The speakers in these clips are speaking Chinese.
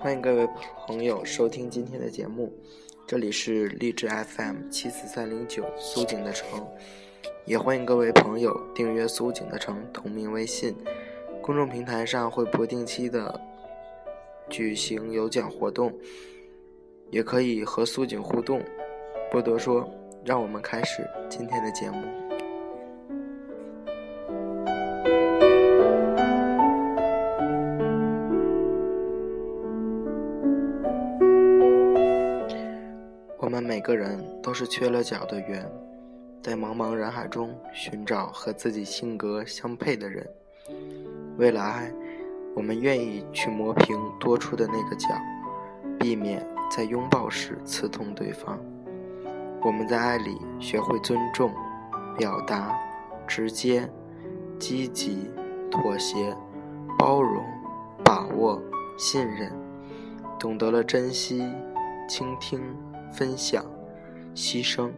欢迎各位朋友收听今天的节目，这里是励志 FM 七四三零九苏景的城，也欢迎各位朋友订阅苏景的城同名微信。公众平台上会不定期的举行有奖活动，也可以和苏景互动。不多说，让我们开始今天的节目。我们每个人都是缺了角的圆，在茫茫人海中寻找和自己性格相配的人。为了爱，我们愿意去磨平多出的那个角，避免在拥抱时刺痛对方。我们在爱里学会尊重、表达、直接、积极、妥协、包容、把握、信任，懂得了珍惜、倾听。分享、牺牲，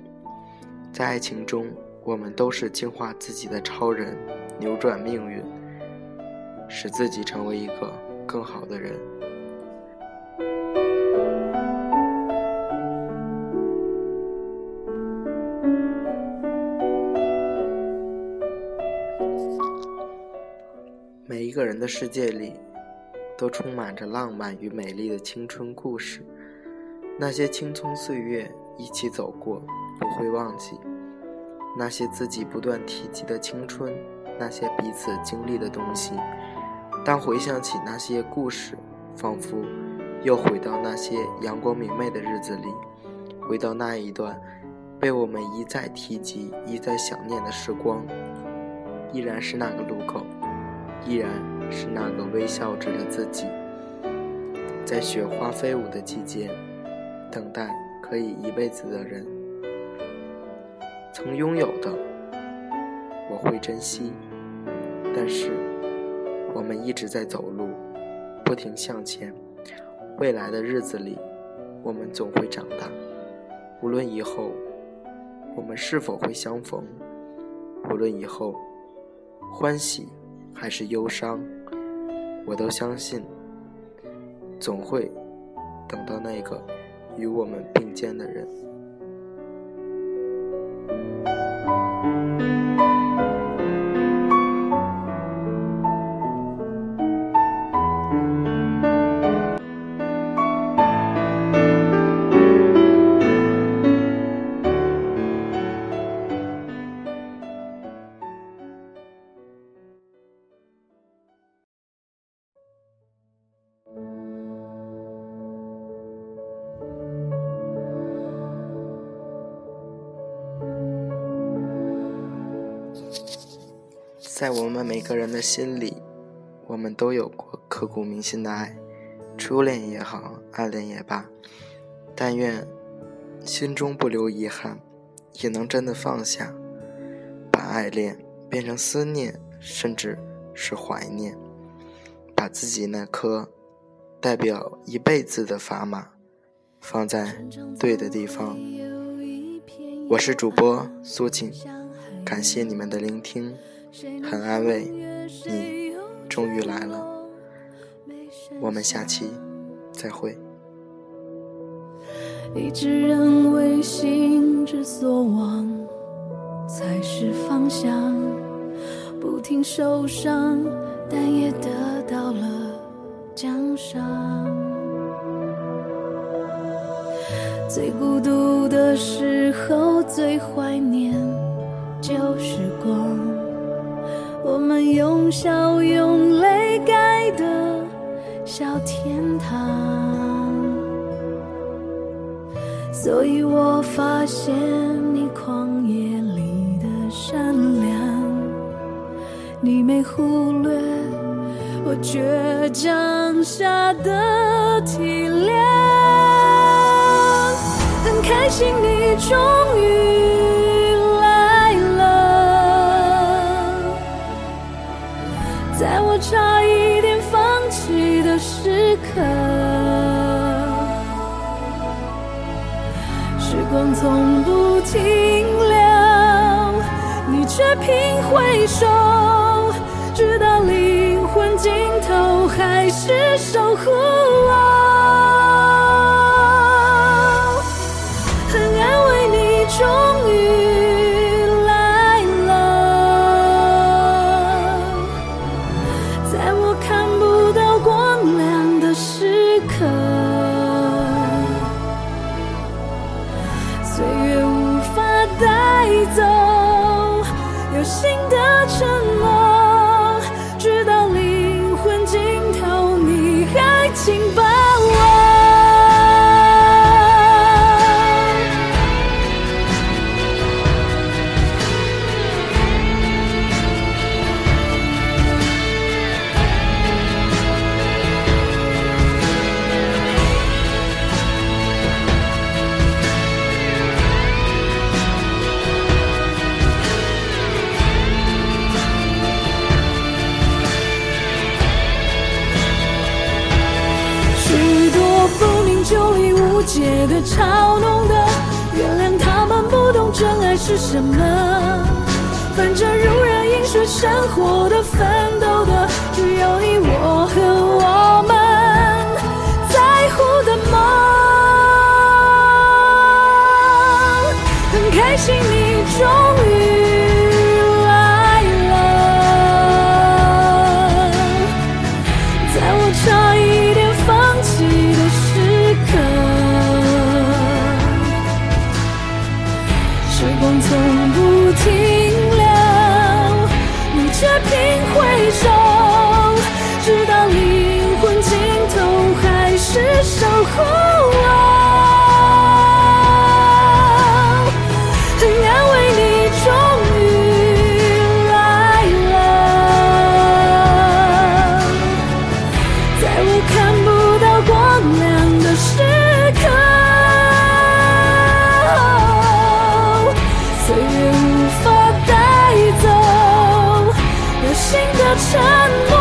在爱情中，我们都是净化自己的超人，扭转命运，使自己成为一个更好的人。人的世界里，都充满着浪漫与美丽的青春故事。那些青葱岁月一起走过，不会忘记；那些自己不断提及的青春，那些彼此经历的东西。当回想起那些故事，仿佛又回到那些阳光明媚的日子里，回到那一段被我们一再提及、一再想念的时光。依然是那个路口，依然是那个微笑着的自己，在雪花飞舞的季节。等待可以一辈子的人，曾拥有的我会珍惜，但是我们一直在走路，不停向前。未来的日子里，我们总会长大。无论以后我们是否会相逢，无论以后欢喜还是忧伤，我都相信，总会等到那个。与我们并肩的人。在我们每个人的心里，我们都有过刻骨铭心的爱，初恋也好，暗恋也罢。但愿心中不留遗憾，也能真的放下，把爱恋变成思念，甚至是怀念。把自己那颗代表一辈子的砝码放在对的地方。我是主播苏静，感谢你们的聆听。很安慰，你终于来了。我们下期再会。一直认为心之所往才是方向，不停受伤，但也得到了奖赏。最孤独的时候，最怀念旧时光。我们用笑用泪盖的小天堂，所以我发现你旷野里的善良，你没忽略我倔强下的体谅，很开心你终于。在我差一点放弃的时刻时光从不停留你却频回首直到灵魂尽头还是守护。解的、嘲弄的，原谅他们不懂真爱是什么。反正如人饮水，生活的分。沉默。